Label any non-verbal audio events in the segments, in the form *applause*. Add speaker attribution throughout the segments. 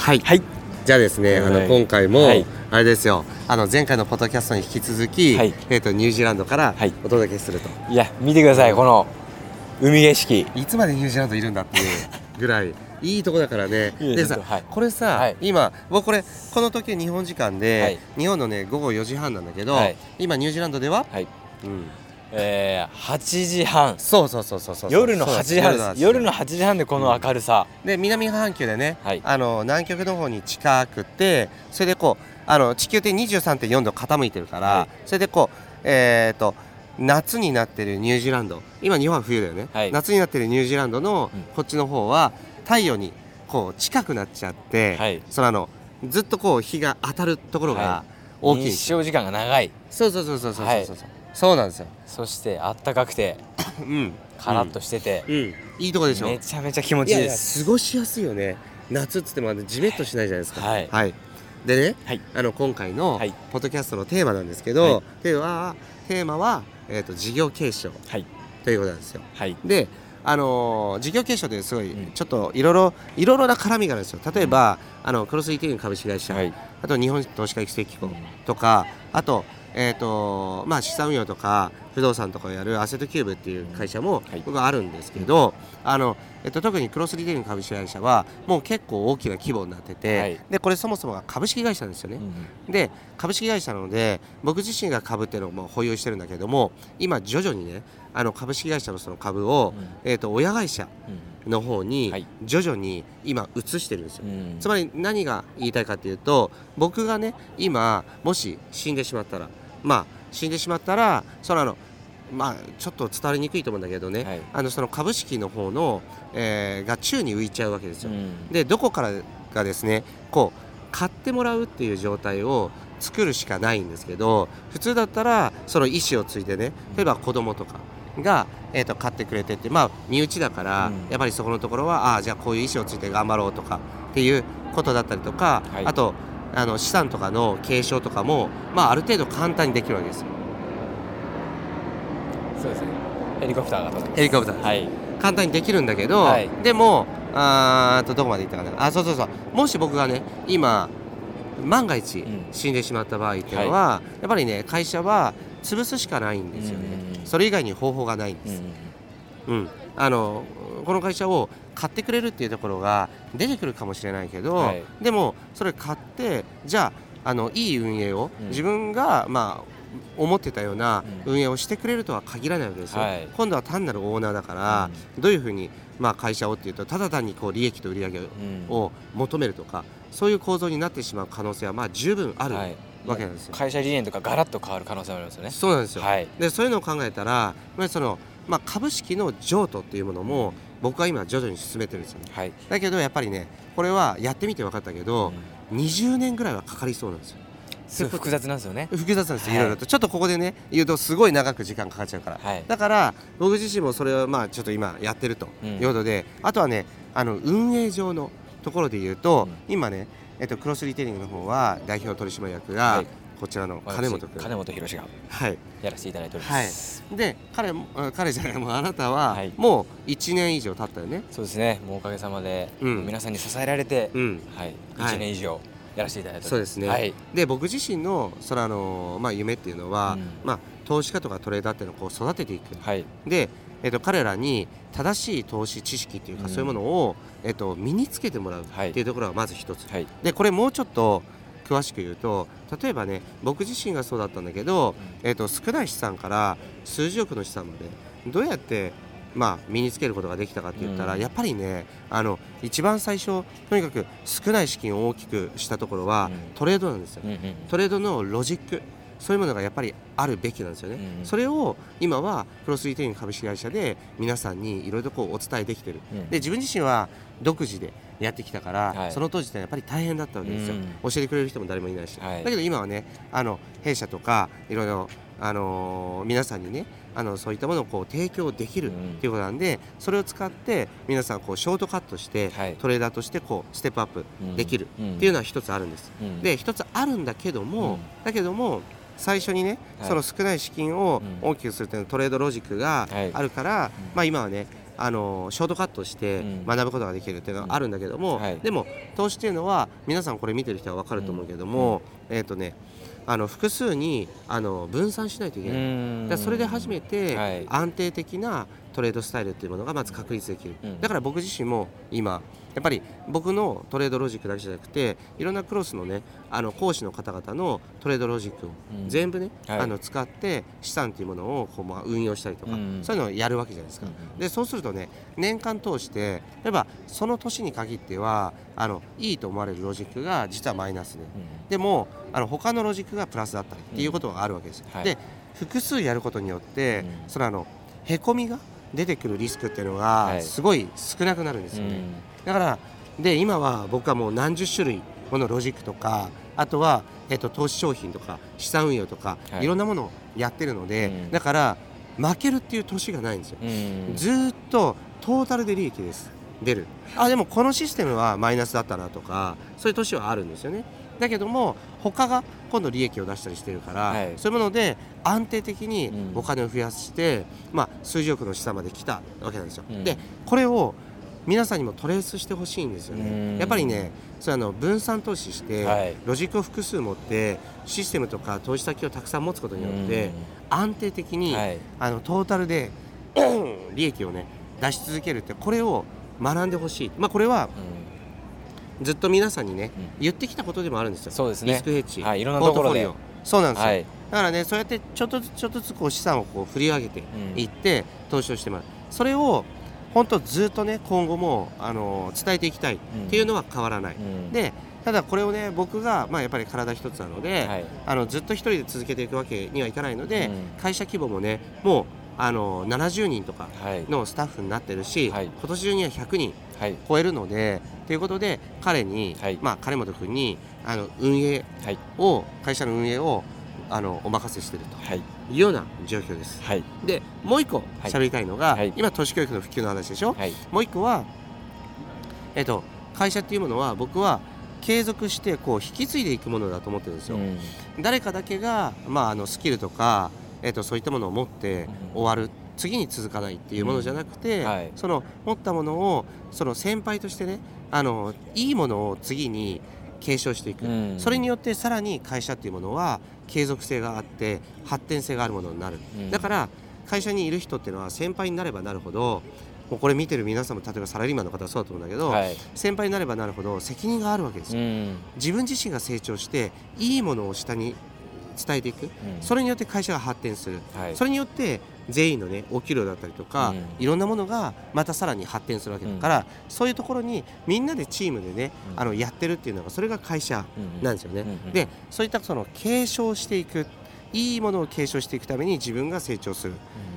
Speaker 1: はい、
Speaker 2: はい。
Speaker 1: じゃあですね、あの
Speaker 2: はい
Speaker 1: 今回も、
Speaker 2: はい。
Speaker 1: あれですよ。あの前回のポッドキャストに引き続き、
Speaker 2: はい。
Speaker 1: えー、とニュージーランドから
Speaker 2: はい。
Speaker 1: お届けすると、
Speaker 2: いや見てくださいこの海景色。
Speaker 1: い、つまでニュージーランドいるんだっていうぐらい *laughs* いいとこだからね。でさ、
Speaker 2: はい。
Speaker 1: これさ、
Speaker 2: はい。
Speaker 1: 今僕これこの時日本時間で、
Speaker 2: はい。
Speaker 1: 日本のね午後4時半なんだけど、
Speaker 2: はい。
Speaker 1: 今ニュージーランドでは、
Speaker 2: はい。
Speaker 1: うん、
Speaker 2: えー、8時半。
Speaker 1: そうそうそうそうそう。
Speaker 2: 夜の
Speaker 1: そう
Speaker 2: 8時半です。夜の8時半。でこの明るさ、
Speaker 1: で南半球でね、
Speaker 2: はい。
Speaker 1: あの南極の方に近くてそれでこうあの地球って23.4度傾いてるから、
Speaker 2: はい。
Speaker 1: それでこうえっ、と夏になってるニュージーランド。今日本は冬だよね、
Speaker 2: はい。
Speaker 1: 夏になってるニュージーランドの
Speaker 2: うん。
Speaker 1: こっちの方は太陽にこう近くなっちゃって、
Speaker 2: はい。
Speaker 1: そのあのずっとこう日が当たるところが
Speaker 2: は
Speaker 1: 大きい
Speaker 2: 日照時間が長い。
Speaker 1: そうそうそうそうそうそうそう、
Speaker 2: はい
Speaker 1: そうなんですよ。
Speaker 2: そしてあったかくて
Speaker 1: うん。
Speaker 2: カラッとしてて、
Speaker 1: うん、いいとこでしょ。
Speaker 2: めちゃめちゃ気持ちいいです。
Speaker 1: 過ごしやすいよね。夏っつってもあのジメッとしないじゃないですか。
Speaker 2: はい。
Speaker 1: でね、
Speaker 2: はい。
Speaker 1: あの今回の
Speaker 2: はい。
Speaker 1: ポッドキャストのテーマなんですけど、
Speaker 2: はい。
Speaker 1: テーマはテーマは、えー、と事業継承
Speaker 2: はい。
Speaker 1: ということなんですよ。
Speaker 2: はい。
Speaker 1: であのー事業継承ってすごい
Speaker 2: うん。
Speaker 1: ちょっといろいろいろいろな絡みがあるんですよ。例えば、あのクロスリティング株式会社、
Speaker 2: はい。
Speaker 1: あと日本投資家育成機構
Speaker 2: うん。
Speaker 1: とかあと,、えーとまあ、資産運用とか不動産とかをやるアセットキューブっていう会社も
Speaker 2: はい。
Speaker 1: 僕はあるんですけど、あのえっと、特にクロスリテイリング株式会社はもう結構大きな規模になってて、
Speaker 2: はい。
Speaker 1: でこれそもそもが株式会社なんですよね。
Speaker 2: うん
Speaker 1: で株式会社なので僕自身が株っていうのをもう保有してるんだけども今徐々にねあの株式会社のその株を、えー、と親会社
Speaker 2: うん。
Speaker 1: の方に
Speaker 2: はい。
Speaker 1: 徐々に今移してるんですよ。
Speaker 2: うん。
Speaker 1: つまり何が言いたいかというと僕がね今もし死んでしまったらまあ死んでしまったらそのあのまあちょっと伝わりにくいと思うんだけどね、
Speaker 2: はい。
Speaker 1: あのその株式の方の、えーが宙に浮いちゃうわけですよ。
Speaker 2: うん。
Speaker 1: でどこからがですねこう買ってもらうっていう状態を作るしかないんですけど普通だったらその意思をついてね例えば子供とかが、えー、と買ってくれてってまあ身内だから、
Speaker 2: うん。
Speaker 1: やっぱりそこのところはああじゃあこういう意思をついて頑張ろうとかっていうことだったりとか、
Speaker 2: はい。
Speaker 1: あとあの資産とかの継承とかも、まあ、ある程度簡単にできるわけですよ。
Speaker 2: そうですね。ヘリコプターが飛んでます。
Speaker 1: ヘリコプター。
Speaker 2: はい。
Speaker 1: 簡単にできるんだけど、
Speaker 2: はい。
Speaker 1: でもあーとどこまでいったかな。あそうそうそう。もし僕がね今万が一
Speaker 2: うん。
Speaker 1: 死んでしまった場合っていうのは、やっぱりね会社は潰すしかないんですよね、
Speaker 2: うん。
Speaker 1: それ以外に方法がないんです、
Speaker 2: うん。
Speaker 1: うんあのこの会社を買ってくれるっていうところが出てくるかもしれないけど、
Speaker 2: はい。
Speaker 1: でもそれ買ってじゃああのいい運営を、
Speaker 2: うん。
Speaker 1: 自分がまあ思ってたような
Speaker 2: うん。
Speaker 1: 運営をしてくれるとは限らないわけですよ、
Speaker 2: はい。
Speaker 1: 今度は単なるオーナーだから、どういうふうに、まあ、会社をっていうとただ単にこう利益と売り上げ
Speaker 2: うん。
Speaker 1: を求めるとかそういう構造になってしまう可能性はまあ十分ある
Speaker 2: はい。
Speaker 1: わけなんですよ。
Speaker 2: 会社理念とかガラッと変わる可能性もありますよね。
Speaker 1: そうなんですよ、
Speaker 2: はい。
Speaker 1: でそういうのを考えたらやっぱりその、まあ、株式の譲渡っていうものも僕は今徐々に進めてるんですよね。
Speaker 2: はい。
Speaker 1: だけどやっぱりねこれはやってみて分かったけど、20年ぐらいはかかりそうなんですよ。
Speaker 2: すごい複雑なんですよね。
Speaker 1: 複雑なんですよ、
Speaker 2: はい。
Speaker 1: いろいろと。ちょっとここでね言うとすごい長く時間かかっちゃうから、
Speaker 2: はい。
Speaker 1: だから僕自身もそれをまあちょっと今やってると。
Speaker 2: うん。
Speaker 1: いうことで、あとはねあの運営上のところで言うと、
Speaker 2: うん。
Speaker 1: 今ね、えっと、クロスリテイリングの方は代表取締役が、
Speaker 2: はい
Speaker 1: こちらの
Speaker 2: 私
Speaker 1: 金本君
Speaker 2: 金本博が
Speaker 1: はい。
Speaker 2: やらせていただいており
Speaker 1: はい。
Speaker 2: ます、
Speaker 1: で彼もあ彼じゃないもうあなたは
Speaker 2: はい。
Speaker 1: もう1年以上経ったよね。
Speaker 2: そうですね。もうおかげさまで、
Speaker 1: うん。
Speaker 2: 皆さんに支えられて、
Speaker 1: うん。
Speaker 2: はい。
Speaker 1: はい。
Speaker 2: 1年以上やらせていただいております。
Speaker 1: そうですね、
Speaker 2: はい。
Speaker 1: で僕自身のそのあの、まあ、夢っていうのは、
Speaker 2: うん。
Speaker 1: まあ、投資家とかトレーダーっていうのをこう育てていく。
Speaker 2: はい。
Speaker 1: で、えっと、彼らに正しい投資知識っていうか、
Speaker 2: うん。
Speaker 1: そういうものを、えっと、身につけてもらう
Speaker 2: はい
Speaker 1: っていうところがまず一つ、
Speaker 2: はい。
Speaker 1: でこれもうちょっと詳しく言うと例えばね僕自身がそうだったんだけど、えっと、少ない資産から数十億の資産までどうやってまあ、身につけることができたかって言ったら、
Speaker 2: うん。
Speaker 1: やっぱりねあの一番最初とにかく少ない資金を大きくしたところは、
Speaker 2: うん。
Speaker 1: トレードなんですよ、
Speaker 2: うんうん。
Speaker 1: トレードのロジックそういうものがやっぱりあるべきなんですよね、
Speaker 2: うん
Speaker 1: それを今はクロスリテイリング株式会社で皆さんにいろいろとこうお伝えできてる、
Speaker 2: うん。
Speaker 1: で自分自身は独自でやってきたから、
Speaker 2: はい。
Speaker 1: その当時ってやっぱり大変だったわけですよ、教えてくれる人も誰もいないし、
Speaker 2: はい。
Speaker 1: だけど今はねあの弊社とかいろいろ、あのー皆さんにねあのそういったものをこう提供できる
Speaker 2: うん。
Speaker 1: っていうことなんで、それを使って皆さんこうショートカットして、
Speaker 2: はい。
Speaker 1: トレーダーとしてこうステップアップできる
Speaker 2: うん
Speaker 1: っていうのは一つあるんです。
Speaker 2: うん。
Speaker 1: で一つあるんだけども、
Speaker 2: うん。
Speaker 1: だけども最初にね、
Speaker 2: はい。
Speaker 1: その少ない資金を
Speaker 2: うん。
Speaker 1: 大きくするというのはトレードロジックが
Speaker 2: はい。
Speaker 1: あるから、
Speaker 2: うん。
Speaker 1: まあ今はねあのショートカットして
Speaker 2: うん。
Speaker 1: 学ぶことができるっていうのはあるんだけども、
Speaker 2: うんはい。
Speaker 1: でも投資っていうのは皆さんこれ見てる人は分かると思うけども、えっ、とねあの複数にあの分散しないといけない。それで初めて
Speaker 2: はい。
Speaker 1: 安定的なトレードスタイルっていうものがまず確立できる、
Speaker 2: うん。
Speaker 1: だから僕自身も今やっぱり僕のトレードロジックだけじゃなくていろんなクロスのねあの講師の方々のトレードロジックを
Speaker 2: うん。
Speaker 1: 全部ね、
Speaker 2: はい。
Speaker 1: あの使って資産っていうものをこうまあ運用したりとか、
Speaker 2: うん。
Speaker 1: そういうのをやるわけじゃないですか、
Speaker 2: うん
Speaker 1: でそうするとね年間通して例えばその年に限ってはあのいいと思われるロジックが実はマイナスで、でもあの他のロジックがプラスだったりっていうことがあるわけです。よ、
Speaker 2: はい。
Speaker 1: で複数やることによって、
Speaker 2: うん。
Speaker 1: そのあのへこみが出てくるリスクっていうの
Speaker 2: はい。
Speaker 1: がすごい少なくなるんですよね、だからで今は僕はもう何十種類ものロジックとかあとは、えっと、投資商品とか資産運用とか、
Speaker 2: はい。
Speaker 1: い、ろんなものをやってるので、
Speaker 2: うん。
Speaker 1: だから負けるっていう年がないんですよ、
Speaker 2: うん。
Speaker 1: ずーっとトータルで利益です。出る。あでもこのシステムはマイナスだったなとかそういう年はあるんですよね。だけども他が今度利益を出したりしてるから、
Speaker 2: はい。
Speaker 1: そういうもので安定的に
Speaker 2: うん。
Speaker 1: お金を増やして、まあ、数十億の資産まで来たわけなんですよ、
Speaker 2: うん。
Speaker 1: でこれを皆さんにもトレースしてほしいんですよ
Speaker 2: うん。
Speaker 1: ねやっぱりねそれあの分散投資して、
Speaker 2: はい。
Speaker 1: ロジックを複数持ってシステムとか投資先をたくさん持つことによって安定的に、
Speaker 2: はい。
Speaker 1: あのトータルで *clears throat* 利益をね出し続けるってこれを学んでほしい、まあ、これはずっと皆さんにね、
Speaker 2: うん。
Speaker 1: 言ってきたことでもあるんですよ。
Speaker 2: そうですね。
Speaker 1: リスクヘッジ、
Speaker 2: はい。いろんなところで。
Speaker 1: ポートフォリオ。そうなんですよ、
Speaker 2: はい
Speaker 1: だからねそうやってちょっとずつちょっとずつこう資産をこう振り上げていって投資をしてもらう。それを本当ずっとね今後もあの伝えていきたいっていうのは変わらない、
Speaker 2: うん。
Speaker 1: でただこれをね僕が、まあ、やっぱり体一つなので、
Speaker 2: はい。
Speaker 1: あのずっと一人で続けていくわけにはいかないので、
Speaker 2: うん。
Speaker 1: 会社規模もねもうあの70人とか
Speaker 2: はい。
Speaker 1: のスタッフになってるし、
Speaker 2: はい。
Speaker 1: 今年中には100人
Speaker 2: はい。
Speaker 1: 超えるのでということで彼に、
Speaker 2: はい。
Speaker 1: まあ金本君にあの運営
Speaker 2: はい。
Speaker 1: を会社の運営をあのお任せして
Speaker 2: い
Speaker 1: とい。うような状況です。
Speaker 2: はい。
Speaker 1: でもう一個
Speaker 2: はい。
Speaker 1: 喋りたいのが、
Speaker 2: はい。
Speaker 1: 今都市教育の普及の話でしょ、
Speaker 2: はい。
Speaker 1: もう一個は、えっと、会社っていうものは僕は継続してこう引き継いでいくものだと思ってるんですよ。
Speaker 2: うん。
Speaker 1: 誰かだけが、まあ、あのスキルとか、えっと、そういったものを持って
Speaker 2: うん。
Speaker 1: 終わる次に続かないっていうものじゃなくて、
Speaker 2: うんはい。
Speaker 1: その持ったものをその先輩としてねあのいいものを次に継承していく、
Speaker 2: うん。
Speaker 1: それによってさらに会社っていうものは継続性があって発展性があるものになる、
Speaker 2: うん。
Speaker 1: だから会社にいる人っていうのは先輩になればなるほどもうこれ見てる皆さんも例えばサラリーマンの方はそうだと思うんだけど、
Speaker 2: はい。
Speaker 1: 先輩になればなるほど責任があるわけですよ、
Speaker 2: うん。
Speaker 1: 自分自身が成長していいものを下に伝えていく、
Speaker 2: うん
Speaker 1: それによって会社が発展する、
Speaker 2: はい
Speaker 1: それによって全員のねお給料だったりとか、
Speaker 2: うん。
Speaker 1: いろんなものがまたさらに発展するわけだから、そういうところにみんなでチームでね、
Speaker 2: うん。
Speaker 1: あのやってるっていうのがそれが会社
Speaker 2: うん
Speaker 1: なんですよね。
Speaker 2: うんうん
Speaker 1: でそういったその継承していくいいものを継承していくために自分が成長する。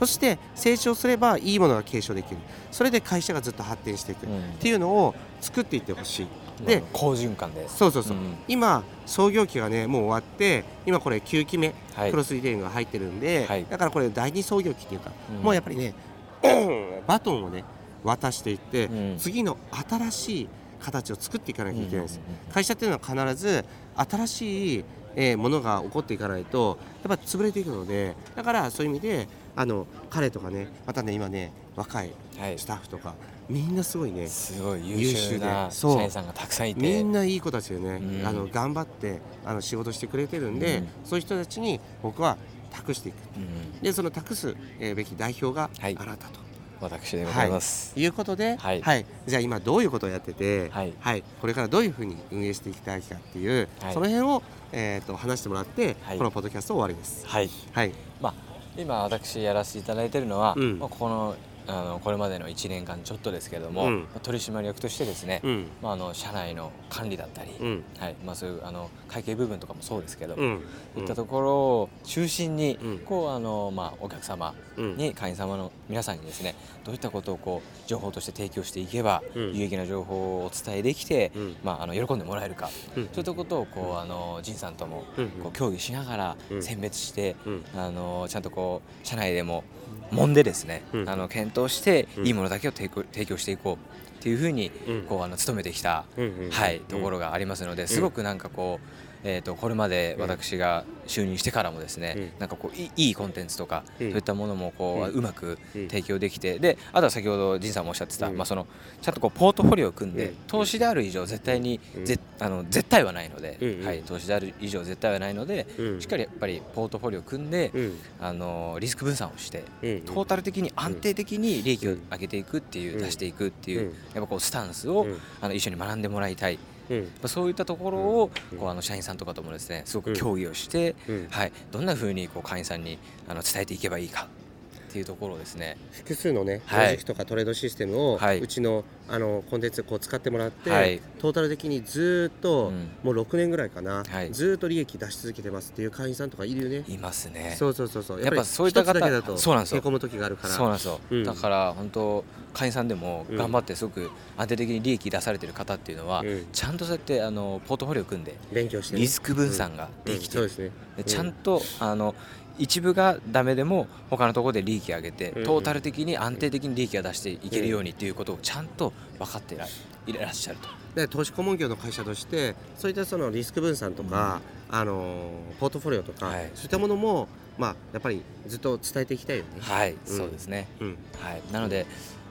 Speaker 1: そして成長すればいいものが継承できる。それで会社がずっと発展していく。っ
Speaker 2: うん。
Speaker 1: ていうのを作っていってほしい。で
Speaker 2: で好循環で。
Speaker 1: そうそうそう、
Speaker 2: うん。
Speaker 1: 今創業期がねもう終わって今これ9期目、
Speaker 2: はい。
Speaker 1: クロスリテイリングが入ってるんで、
Speaker 2: はい。
Speaker 1: だからこれ第二創業期っていうか、
Speaker 2: うん。
Speaker 1: もうやっぱりね *clears throat* バトンをね渡していって、
Speaker 2: うん。
Speaker 1: 次の新しい形を作っていかなきゃいけないんです、会社っていうのは必ず新しい、えーものが起こっていかないとやっぱ潰れていくのでだからそういう意味であの彼とかねまたね今ね若い
Speaker 2: はい。
Speaker 1: スタッフとかみんなすごいね
Speaker 2: すごい優
Speaker 1: 優秀
Speaker 2: 秀な社員さんがたくさんいて。
Speaker 1: みんないい子たちでね、
Speaker 2: うん。
Speaker 1: あの頑張ってあの仕事してくれてるんで、
Speaker 2: うん。
Speaker 1: そういう人たちに僕は託していく。
Speaker 2: うん。
Speaker 1: でその託すえーべき代表があ
Speaker 2: はい。
Speaker 1: なたと、
Speaker 2: 私でございます。
Speaker 1: い。うことで、
Speaker 2: はい。
Speaker 1: じゃあ今どういうことをやってて、
Speaker 2: はい。
Speaker 1: これからどういうふうに運営していきたいかっていう、
Speaker 2: はい。
Speaker 1: その辺を、えー、と話してもらって、
Speaker 2: はい。
Speaker 1: このポッドキャスト終わりです。
Speaker 2: はい。
Speaker 1: はい、
Speaker 2: まあ今私やらせていただいているのは、
Speaker 1: うん。
Speaker 2: まあ、ここのあのこれまでの1年間ちょっとですけれども、
Speaker 1: うん。
Speaker 2: まあ取締役としてですね、
Speaker 1: うん。
Speaker 2: まあ、あの社内の管理だったり、
Speaker 1: うん。
Speaker 2: はい。まあ、そういうあの会計部分とかもそうですけど、
Speaker 1: うん。
Speaker 2: いったところを中心に、
Speaker 1: うん。
Speaker 2: こうあのまあ、お客様
Speaker 1: うん。
Speaker 2: に会員様の皆さんにですねどういったことをこう情報として提供していけば、
Speaker 1: うん。
Speaker 2: 有益な情報をお伝えできて、
Speaker 1: うん。
Speaker 2: まあ、あの喜んでもらえるか、
Speaker 1: うん。
Speaker 2: そういったことをこうあの仁さんとも
Speaker 1: うん。
Speaker 2: こう協議しながら
Speaker 1: うん。
Speaker 2: 選別して、
Speaker 1: うん。
Speaker 2: あのちゃんとこう社内でも揉んでですね、
Speaker 1: うん。
Speaker 2: あの検討して
Speaker 1: うん。
Speaker 2: いいものだけを提供提供していこうっていうふうに
Speaker 1: うん。
Speaker 2: こうあの努めてきた、はい、ところがありますので、すごくなんかこう、えー、とこれまで
Speaker 1: うん
Speaker 2: 私が就任してからもですね、
Speaker 1: うん。
Speaker 2: なんかこういいコンテンツとか、
Speaker 1: うん。
Speaker 2: そういったものもこう、
Speaker 1: う
Speaker 2: うんまく
Speaker 1: うん。
Speaker 2: 提供できてであとは先ほど仁さんもおっしゃってた、
Speaker 1: うん。
Speaker 2: まあ、そのちゃんとこうポートフォリオを組んで、
Speaker 1: うん。
Speaker 2: 投資である以上絶対に、
Speaker 1: うん。
Speaker 2: ぜあの絶対はないので、はい、投資である以上絶対はないので、
Speaker 1: うん。
Speaker 2: しっかりやっぱりポートフォリオを組んで、
Speaker 1: うん。
Speaker 2: あのリスク分散をして
Speaker 1: うん。
Speaker 2: トータル的に安定的に利益を上げていくっていう、
Speaker 1: うん。
Speaker 2: 出していくっていう、
Speaker 1: うん。
Speaker 2: やっぱこうスタンスを、
Speaker 1: うん。
Speaker 2: あの一緒に学んでもらいたい、
Speaker 1: うん。
Speaker 2: まあそういったところを、
Speaker 1: うん。
Speaker 2: こうあの社員さんとかともですねすごく
Speaker 1: うん。
Speaker 2: 協議をして、
Speaker 1: うん。
Speaker 2: はい、どんな風にこう会員さんにあの伝えていけばいいかっていうところをですね。
Speaker 1: 複数のね、
Speaker 2: はい。
Speaker 1: ロジックとかトレードシステムを、
Speaker 2: はい。う
Speaker 1: ちのあのコンテンツこう使ってもらって、
Speaker 2: はい。
Speaker 1: トータル的にずーっと、
Speaker 2: うん。
Speaker 1: もう6年ぐらいかな、
Speaker 2: はい。
Speaker 1: ずーっと利益出し続けてますっていう会員さんとかいるよね。
Speaker 2: いますね。
Speaker 1: そうそうそうそう。
Speaker 2: やっぱそういった方
Speaker 1: だけだと
Speaker 2: そうなんですよ。
Speaker 1: へこむ時があるから。
Speaker 2: そうなんですよ、
Speaker 1: うん。
Speaker 2: だから本当会員さんでも
Speaker 1: うん。
Speaker 2: 頑張ってすごく安定的に利益出されてる方っていうのは、
Speaker 1: うん。
Speaker 2: ちゃんとそうやってあのポートフォリオを組んで
Speaker 1: 勉強してね。
Speaker 2: リスク分散ができてる
Speaker 1: うん。そうですね。
Speaker 2: でちゃんとあの一部がダメでも他のところで利益上げて、
Speaker 1: うん
Speaker 2: トータル的に安定的に利益が出していけるようにっていうことをちゃんと分かっていらいらっしゃると。
Speaker 1: で投資顧問業の会社としてそういったそのリスク分散とか、あのポートフォリオとか、
Speaker 2: はい。
Speaker 1: そういったものもまあやっぱりずっと伝えていきたいよね。
Speaker 2: はい、
Speaker 1: うん。
Speaker 2: そうですね。
Speaker 1: うん。
Speaker 2: はい、なので、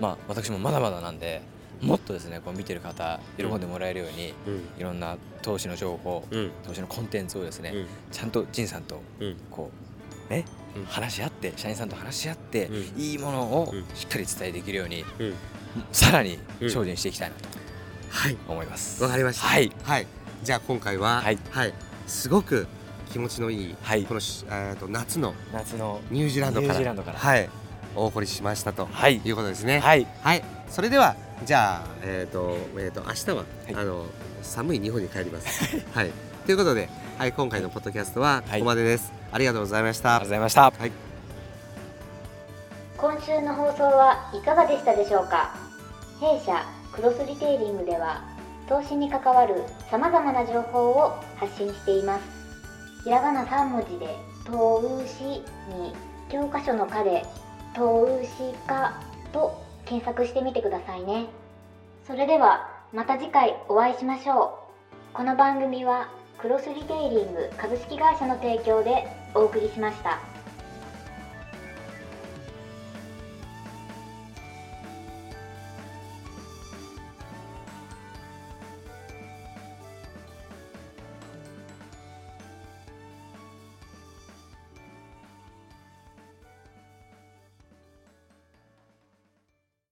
Speaker 2: まあ、私もまだまだなんで、もっとですね、こう見てる方、喜んでもらえるように、
Speaker 1: うん。
Speaker 2: いろんな投資の情報、
Speaker 1: うん。
Speaker 2: 投資のコンテンツをですね、
Speaker 1: うん。
Speaker 2: ちゃんと仁さんと
Speaker 1: うん。
Speaker 2: こうね、
Speaker 1: うん
Speaker 2: 話し合って社員さんと話し合って、
Speaker 1: うん
Speaker 2: いいものを
Speaker 1: うん
Speaker 2: しっかり伝えできるように、
Speaker 1: うん
Speaker 2: さらに
Speaker 1: うん
Speaker 2: 精進していきたいな
Speaker 1: はい
Speaker 2: と思います。
Speaker 1: わかりました。
Speaker 2: はい、
Speaker 1: はい。じゃあ今回は、
Speaker 2: はい
Speaker 1: すごく気持ちのいい、
Speaker 2: はい
Speaker 1: このしえーと夏の
Speaker 2: 夏のニュージーランドから
Speaker 1: はい、お送りしましたと
Speaker 2: はい
Speaker 1: いうことですね。
Speaker 2: はい、
Speaker 1: はい。それではじゃあえっ、とえっ、と明日は、
Speaker 2: はい
Speaker 1: あの寒い日本に帰ります。はい。ということで、はい今回のポッドキャストはここまでです。ありがとうございました。
Speaker 2: ありがとうございました。
Speaker 1: はい。
Speaker 3: 今週の放送はいかがでしたでしょうか？弊社クロスリテイリングでは投資に関わるさまざまな情報を発信していますひらがな3文字で「投資」に教科書の「科」で「投資家」と検索してみてくださいねそれではまた次回お会いしましょうこの番組はクロスリテイリング株式会社の提供でお送りしました。